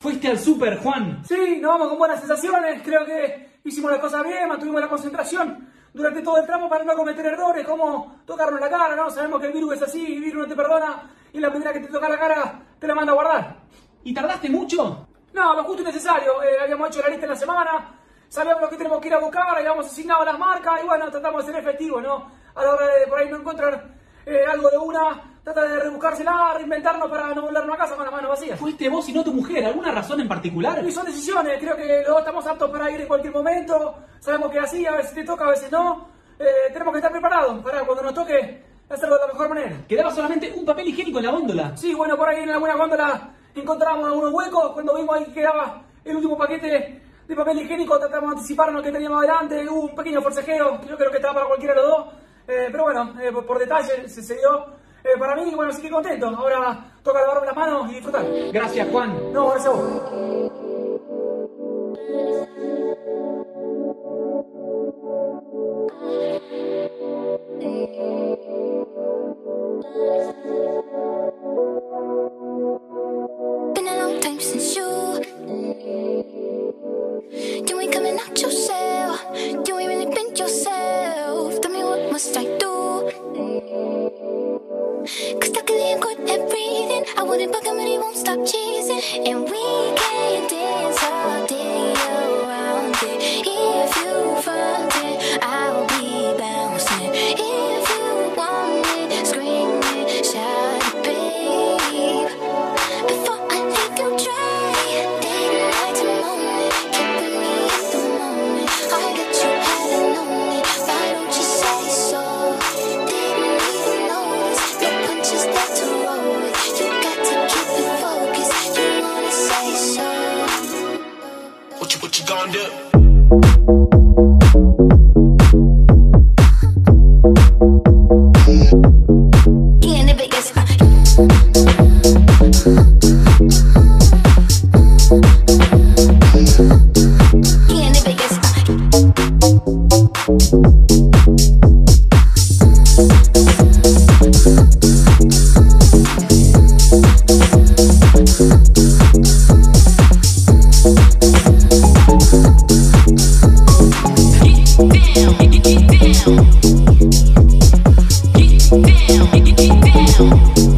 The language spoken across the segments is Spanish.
Fuiste al super, Juan. Sí, nos vamos con buenas sensaciones. Creo que hicimos las cosas bien, mantuvimos la concentración durante todo el tramo para no cometer errores, como tocarnos la cara, ¿no? Sabemos que el virus es así, el virus no te perdona y la primera que te toca la cara te la manda a guardar. ¿Y tardaste mucho? No, lo justo y necesario. Eh, habíamos hecho la lista en la semana, sabíamos lo que tenemos que ir a buscar, habíamos asignado las marcas y bueno, tratamos de ser efectivos, ¿no? A la hora de por ahí no encontrar eh, algo de una, trata de rebuscársela, reinventarnos para no volvernos a casa con las manos vacías. Fuiste vos y no tu mujer, ¿alguna razón en particular? Y son decisiones, creo que los dos estamos aptos para ir en cualquier momento, sabemos que así, a veces te toca, a veces no. Eh, tenemos que estar preparados para cuando nos toque hacerlo de la mejor manera. Quedaba solamente un papel higiénico en la góndola. Sí, bueno, por ahí en alguna góndola encontramos algunos huecos, cuando vimos ahí que quedaba el último paquete de papel higiénico, tratamos de anticiparnos que teníamos adelante, hubo un pequeño forcejeo, yo creo que estaba para cualquiera de los dos, eh, pero bueno, eh, por, por, detalle se, se dio eh, para mí, bueno, sí que contento, ahora toca lavarme las manos y disfrutar. Gracias, Juan. No, gracias a vos. down.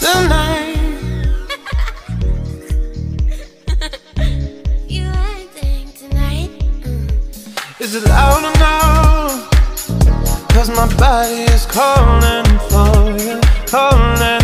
Tonight, is it loud enough? Cause my body is calling for you, calling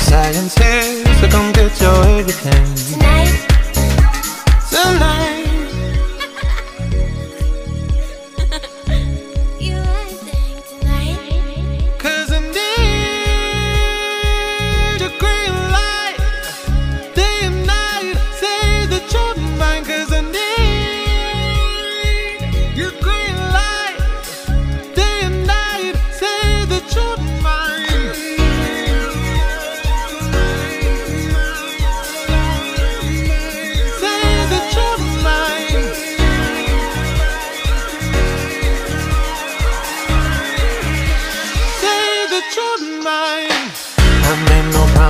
science here, so come get your everything. tonight. Tonight, You I think tonight. cause I need your green light, day and night, say that you're mine, cause I need your green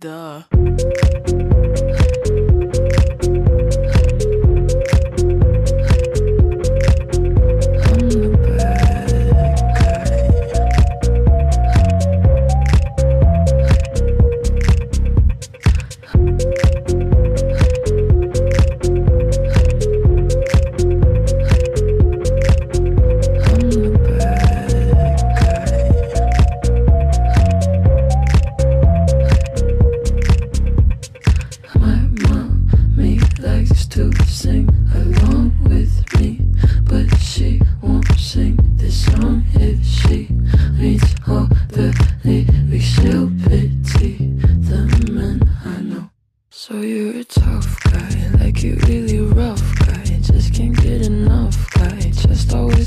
Duh.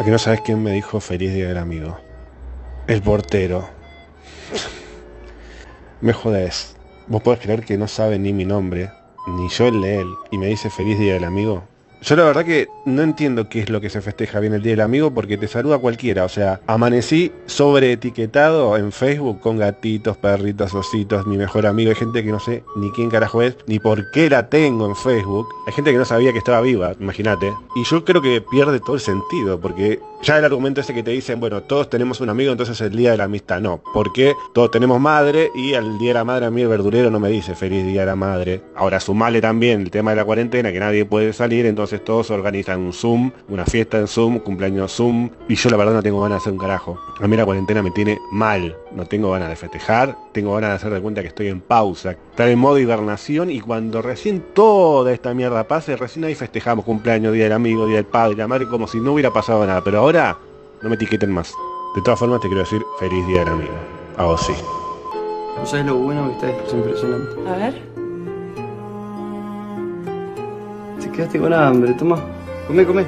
A que no sabes quién me dijo feliz día del amigo. El portero. Me jodés. ¿Vos podés creer que no sabe ni mi nombre, ni yo el de él, y me dice feliz día del amigo? Yo la verdad que no entiendo qué es lo que se festeja bien el Día del Amigo porque te saluda cualquiera. O sea, amanecí sobreetiquetado en Facebook con gatitos, perritos, ositos, mi mejor amigo. Hay gente que no sé ni quién carajo es, ni por qué la tengo en Facebook. Hay gente que no sabía que estaba viva, imagínate. Y yo creo que pierde todo el sentido porque ya el argumento ese que te dicen, bueno, todos tenemos un amigo, entonces el Día de la Amistad no. Porque todos tenemos madre y al Día de la Madre a mí el verdurero no me dice feliz Día de la Madre. Ahora sumale también el tema de la cuarentena, que nadie puede salir, entonces todos organizan un Zoom, una fiesta en Zoom, cumpleaños Zoom, y yo la verdad no tengo ganas de hacer un carajo. A mí la cuarentena me tiene mal, no tengo ganas de festejar, tengo ganas de hacer de cuenta que estoy en pausa, estar en modo hibernación y cuando recién toda esta mierda pase, recién ahí festejamos cumpleaños, día del amigo, día del padre, la madre, como si no hubiera pasado nada, pero ahora no me etiqueten más. De todas formas te quiero decir feliz día del amigo. A vos sí. ¿No sabes lo bueno que está? Es impresionante. A ver. Te quedaste con hambre, toma. Come, come.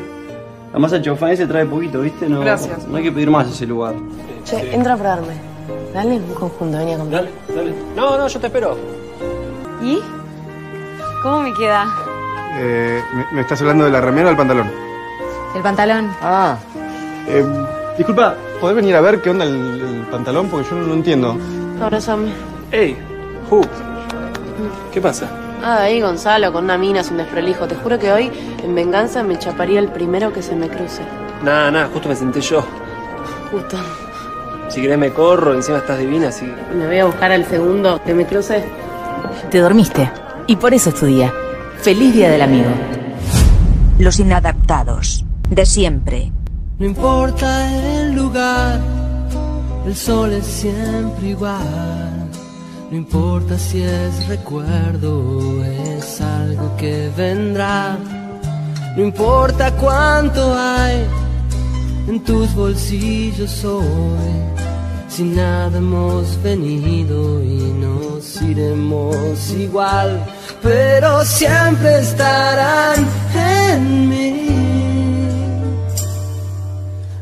La masa chofán se trae poquito, ¿viste? No, Gracias. No hay que pedir más a ese lugar. Che, entra a probarme. Dale, un conjunto, venía conmigo. Dale, dale. No, no, yo te espero. ¿Y? ¿Cómo me queda? Eh, ¿me, me estás hablando de la remera o del pantalón? El pantalón. Ah. Eh, disculpa, ¿podés venir a ver qué onda el, el pantalón? Porque yo no lo entiendo. Abrázame. Ey, Ju. ¿Qué pasa? Ah, ahí Gonzalo, con una mina sin desprolijo. Te juro que hoy, en venganza, me chaparía el primero que se me cruce. Nada, nada, justo me senté yo. Justo. Si querés me corro, encima estás divina, así. Me voy a buscar al segundo que me cruce. Te dormiste. Y por eso es tu día. Feliz Día del Amigo. Los inadaptados. De siempre. No importa el lugar, el sol es siempre igual. No importa si es recuerdo o es algo que vendrá. No importa cuánto hay en tus bolsillos hoy. Si nada hemos venido y nos iremos igual, pero siempre estarán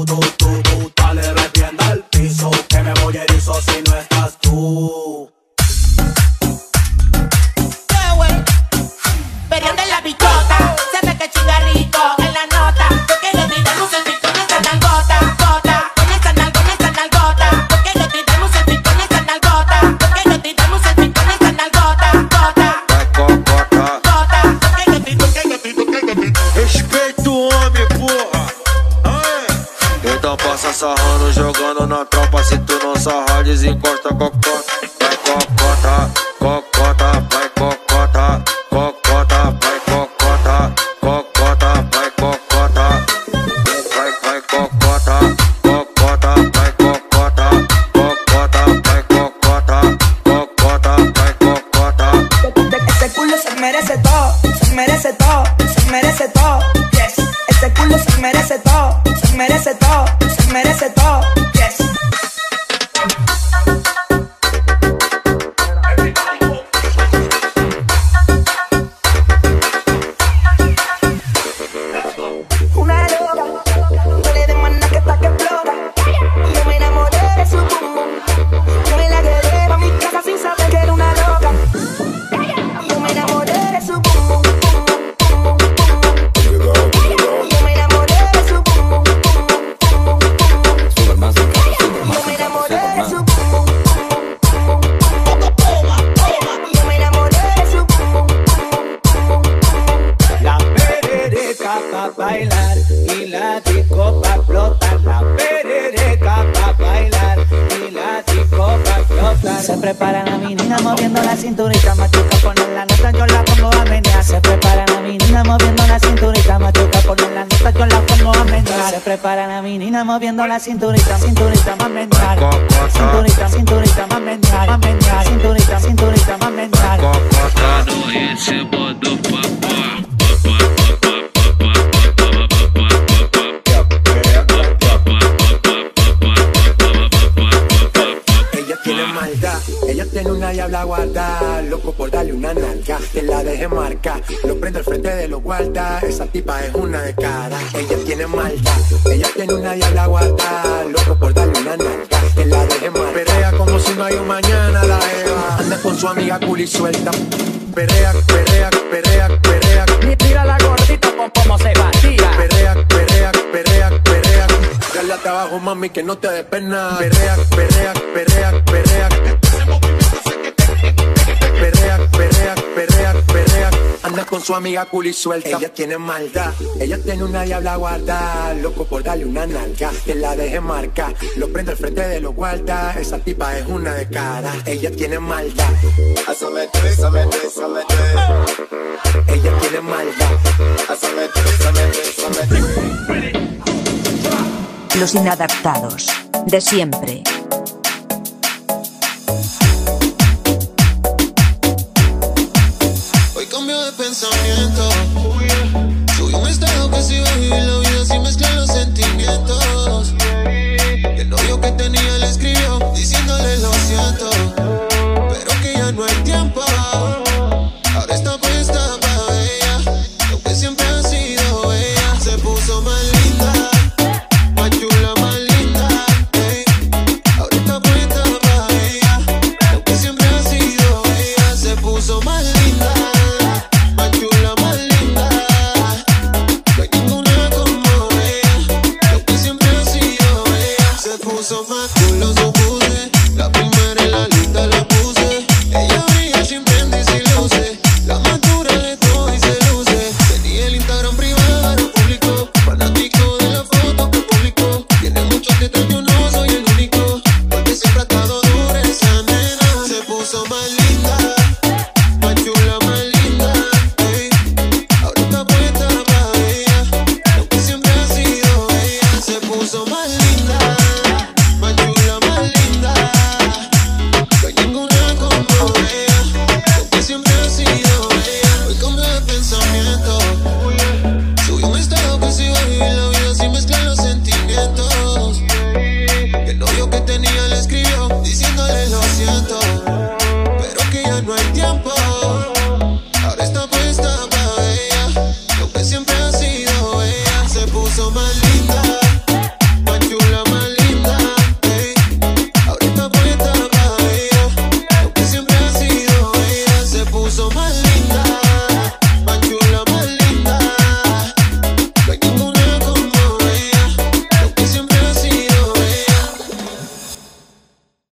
踊って merece todo, se merece todo, se merece todo. Yes. Este culo se merece todo, se merece todo. preparan a mi nina moviendo la cinturita, machuca poner la nota, yo la pongo a menear. Se preparan a minina moviendo la cinturita, machuca poner la nota, yo la pongo a menear. Se preparan a minina moviendo la cinturita, cinturita más mental. Cinturita, cinturita más mental, más mental. Cinturita, cinturita más mental. Todo ese modo papá. una diabla guarda, loco por darle una nalga, que la deje marcar, lo prendo al frente de los guarda, esa tipa es una de cara, ella tiene malta, ella tiene una diabla guarda, loco por darle una nalga, que la deje marcar, perea como si no hay un mañana la Eva, anda con su amiga cool y suelta, perea, perea, perea, perea, tira la gordita con cómo se vacía, perea, perea, perea, perea, dale hasta abajo mami que no te des pena, perea, perea, perea, perea con su amiga cool suelta. Ella tiene maldad, ella tiene una diabla guarda, loco por darle una nalga, que la deje marca, lo prende al frente de los guarda, esa tipa es una de cara, ella tiene maldad. Ella tiene maldad. Los inadaptados, de siempre.